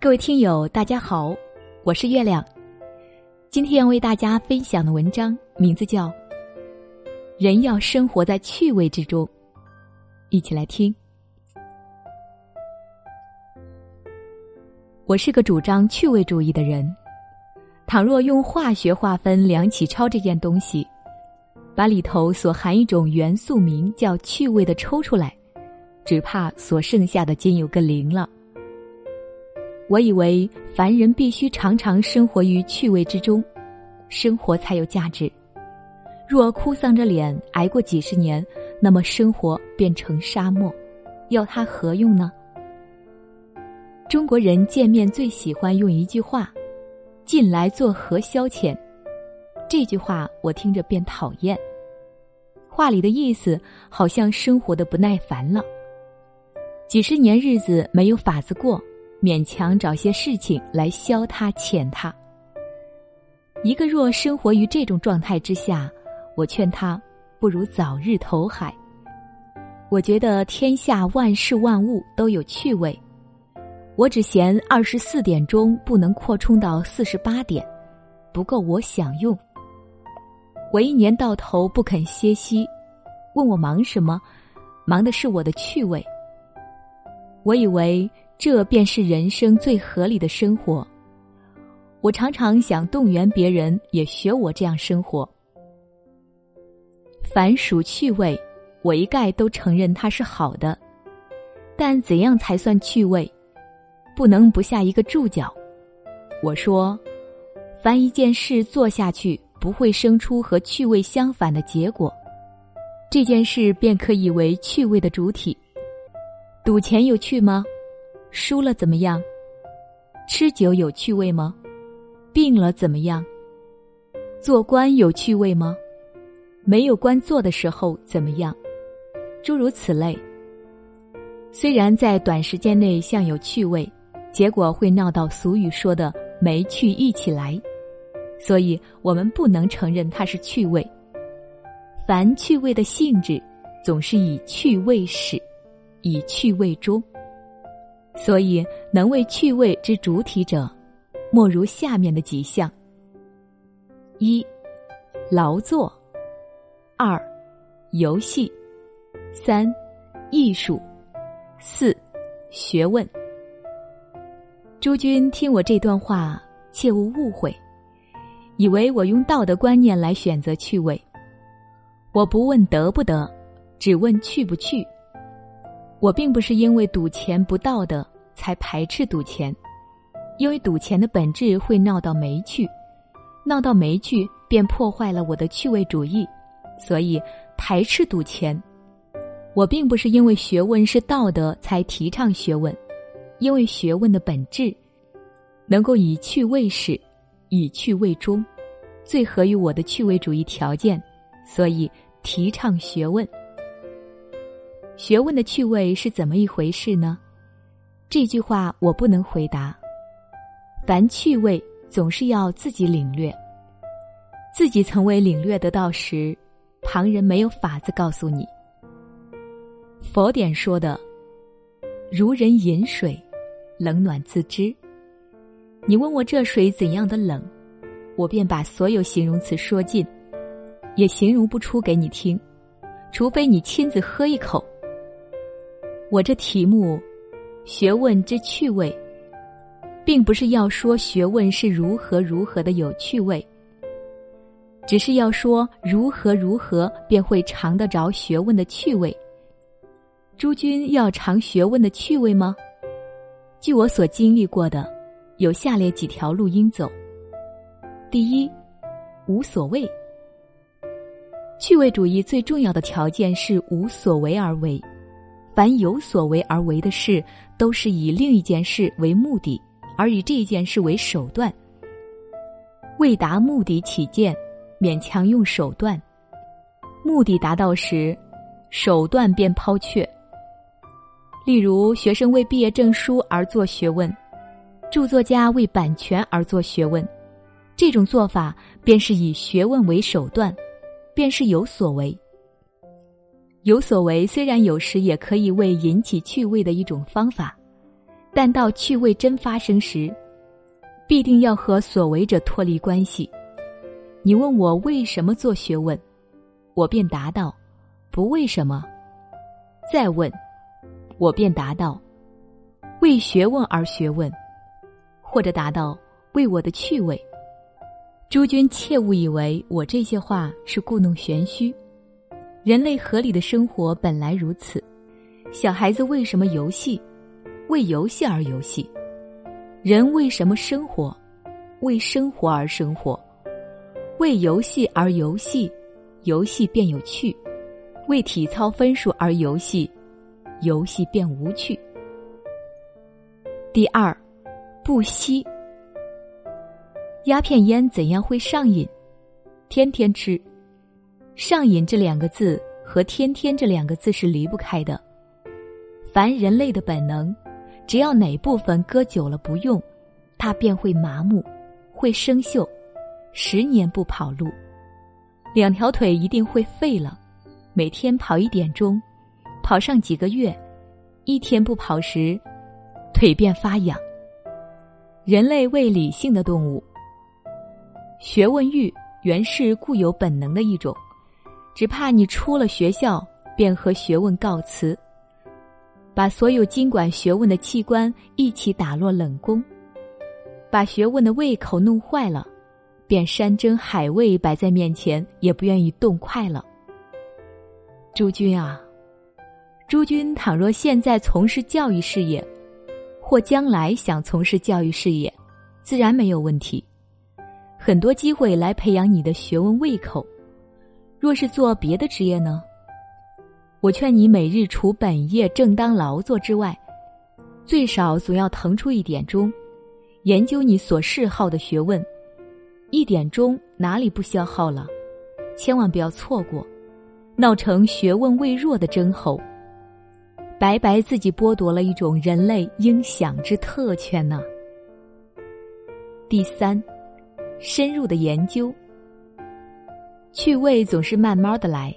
各位听友，大家好，我是月亮。今天为大家分享的文章名字叫《人要生活在趣味之中》，一起来听。我是个主张趣味主义的人。倘若用化学划分梁启超这件东西，把里头所含一种元素名叫趣味的抽出来，只怕所剩下的仅有个零了。我以为凡人必须常常生活于趣味之中，生活才有价值。若哭丧着脸挨过几十年，那么生活变成沙漠，要它何用呢？中国人见面最喜欢用一句话：“近来作何消遣？”这句话我听着便讨厌。话里的意思好像生活的不耐烦了，几十年日子没有法子过。勉强找些事情来消他遣他。一个若生活于这种状态之下，我劝他不如早日投海。我觉得天下万事万物都有趣味，我只嫌二十四点钟不能扩充到四十八点，不够我享用。我一年到头不肯歇息，问我忙什么？忙的是我的趣味。我以为。这便是人生最合理的生活。我常常想动员别人也学我这样生活。凡属趣味，我一概都承认它是好的。但怎样才算趣味？不能不下一个注脚。我说，凡一件事做下去不会生出和趣味相反的结果，这件事便可以为趣味的主体。赌钱有趣吗？输了怎么样？吃酒有趣味吗？病了怎么样？做官有趣味吗？没有官做的时候怎么样？诸如此类。虽然在短时间内像有趣味，结果会闹到俗语说的“没趣一起来”，所以我们不能承认它是趣味。凡趣味的性质，总是以趣味始，以趣味终。所以，能为趣味之主体者，莫如下面的几项：一、劳作；二、游戏；三、艺术；四、学问。诸君听我这段话，切勿误会，以为我用道德观念来选择趣味。我不问得不得，只问去不去。我并不是因为赌钱不道德才排斥赌钱，因为赌钱的本质会闹到没趣，闹到没趣便破坏了我的趣味主义，所以排斥赌钱。我并不是因为学问是道德才提倡学问，因为学问的本质。能够以趣味始，以趣味终，最合于我的趣味主义条件，所以提倡学问。学问的趣味是怎么一回事呢？这句话我不能回答。凡趣味总是要自己领略，自己从未领略得到时，旁人没有法子告诉你。佛典说的“如人饮水，冷暖自知”。你问我这水怎样的冷，我便把所有形容词说尽，也形容不出给你听，除非你亲自喝一口。我这题目，学问之趣味，并不是要说学问是如何如何的有趣味，只是要说如何如何便会尝得着学问的趣味。诸君要尝学问的趣味吗？据我所经历过的，有下列几条路应走。第一，无所谓。趣味主义最重要的条件是无所为而为。凡有所为而为的事，都是以另一件事为目的，而以这件事为手段。为达目的起见，勉强用手段；目的达到时，手段便抛却。例如，学生为毕业证书而做学问，著作家为版权而做学问，这种做法便是以学问为手段，便是有所为。有所为，虽然有时也可以为引起趣味的一种方法，但到趣味真发生时，必定要和所为者脱离关系。你问我为什么做学问，我便答道：不为什么。再问，我便答道：为学问而学问，或者答道为我的趣味。诸君切勿以为我这些话是故弄玄虚。人类合理的生活本来如此。小孩子为什么游戏？为游戏而游戏。人为什么生活？为生活而生活。为游戏而游戏，游戏便有趣；为体操分数而游戏，游戏便无趣。第二，不吸。鸦片烟怎样会上瘾？天天吃，上瘾这两个字和天天这两个字是离不开的。凡人类的本能，只要哪部分搁久了不用，它便会麻木，会生锈，十年不跑路，两条腿一定会废了。每天跑一点钟，跑上几个月，一天不跑时，腿便发痒。人类为理性的动物。学问欲原是固有本能的一种，只怕你出了学校便和学问告辞，把所有经管学问的器官一起打落冷宫，把学问的胃口弄坏了，便山珍海味摆在面前也不愿意动筷了。诸君啊，诸君倘若现在从事教育事业，或将来想从事教育事业，自然没有问题。很多机会来培养你的学问胃口。若是做别的职业呢？我劝你每日除本业正当劳作之外，最少总要腾出一点钟，研究你所嗜好的学问。一点钟哪里不消耗了？千万不要错过，闹成学问未弱的真猴，白白自己剥夺了一种人类应享之特权呢。第三。深入的研究，趣味总是慢慢的来，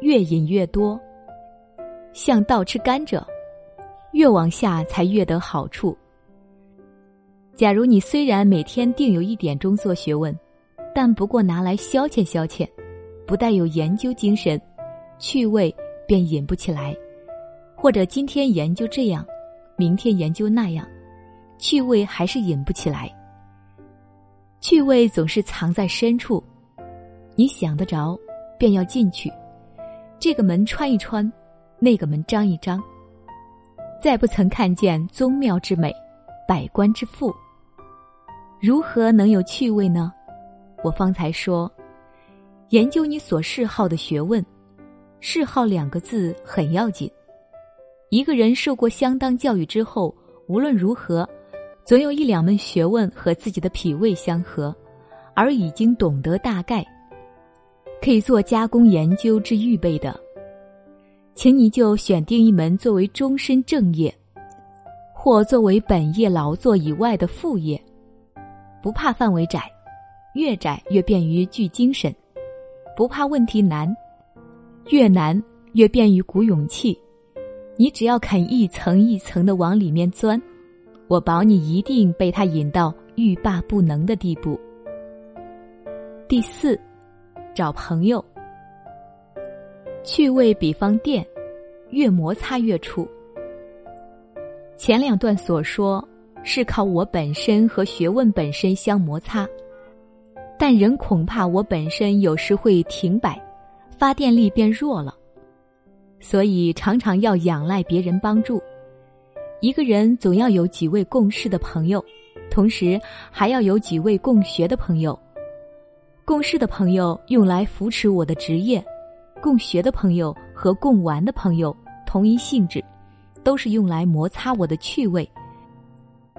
越饮越多，像倒吃甘蔗，越往下才越得好处。假如你虽然每天定有一点钟做学问，但不过拿来消遣消遣，不带有研究精神，趣味便引不起来；或者今天研究这样，明天研究那样，趣味还是引不起来。趣味总是藏在深处，你想得着，便要进去。这个门穿一穿，那个门张一张。再不曾看见宗庙之美，百官之富，如何能有趣味呢？我方才说，研究你所嗜好的学问，嗜好两个字很要紧。一个人受过相当教育之后，无论如何。总有一两门学问和自己的脾胃相合，而已经懂得大概，可以做加工研究之预备的，请你就选定一门作为终身正业，或作为本业劳作以外的副业，不怕范围窄，越窄越便于聚精神；不怕问题难，越难越便于鼓勇气。你只要肯一层一层的往里面钻。我保你一定被他引到欲罢不能的地步。第四，找朋友。趣味比方电，越摩擦越出。前两段所说是靠我本身和学问本身相摩擦，但人恐怕我本身有时会停摆，发电力变弱了，所以常常要仰赖别人帮助。一个人总要有几位共事的朋友，同时还要有几位共学的朋友。共事的朋友用来扶持我的职业，共学的朋友和共玩的朋友同一性质，都是用来摩擦我的趣味。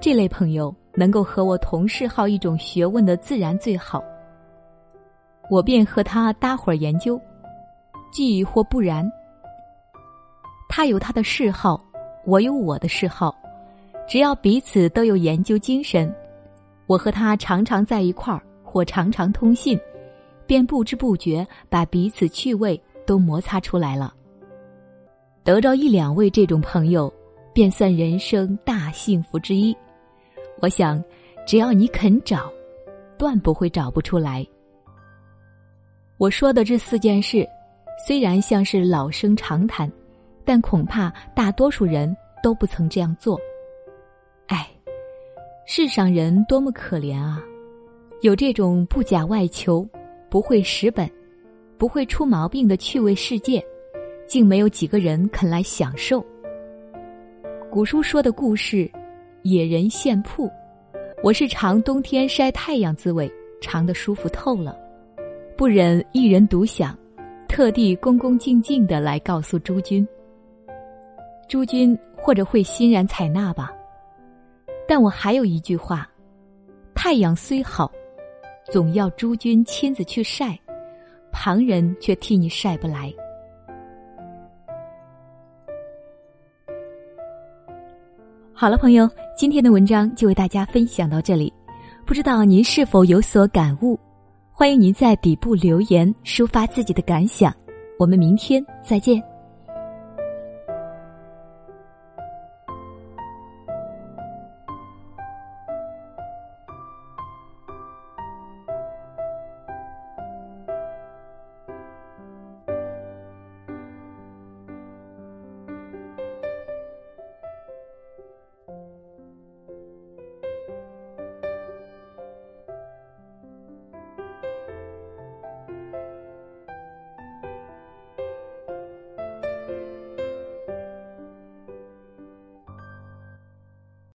这类朋友能够和我同嗜好一种学问的自然最好。我便和他搭伙研究，既或不然，他有他的嗜好。我有我的嗜好，只要彼此都有研究精神，我和他常常在一块儿或常常通信，便不知不觉把彼此趣味都摩擦出来了。得着一两位这种朋友，便算人生大幸福之一。我想，只要你肯找，断不会找不出来。我说的这四件事，虽然像是老生常谈，但恐怕大多数人都不曾这样做。哎，世上人多么可怜啊！有这种不假外求、不会蚀本、不会出毛病的趣味世界，竟没有几个人肯来享受。古书说的故事，野人献铺，我是尝冬天晒太阳滋味，尝得舒服透了，不忍一人独享，特地恭恭敬敬的来告诉诸君。诸君或者会欣然采纳吧。但我还有一句话：太阳虽好。总要诸君亲自去晒，旁人却替你晒不来。好了，朋友，今天的文章就为大家分享到这里。不知道您是否有所感悟？欢迎您在底部留言抒发自己的感想。我们明天再见。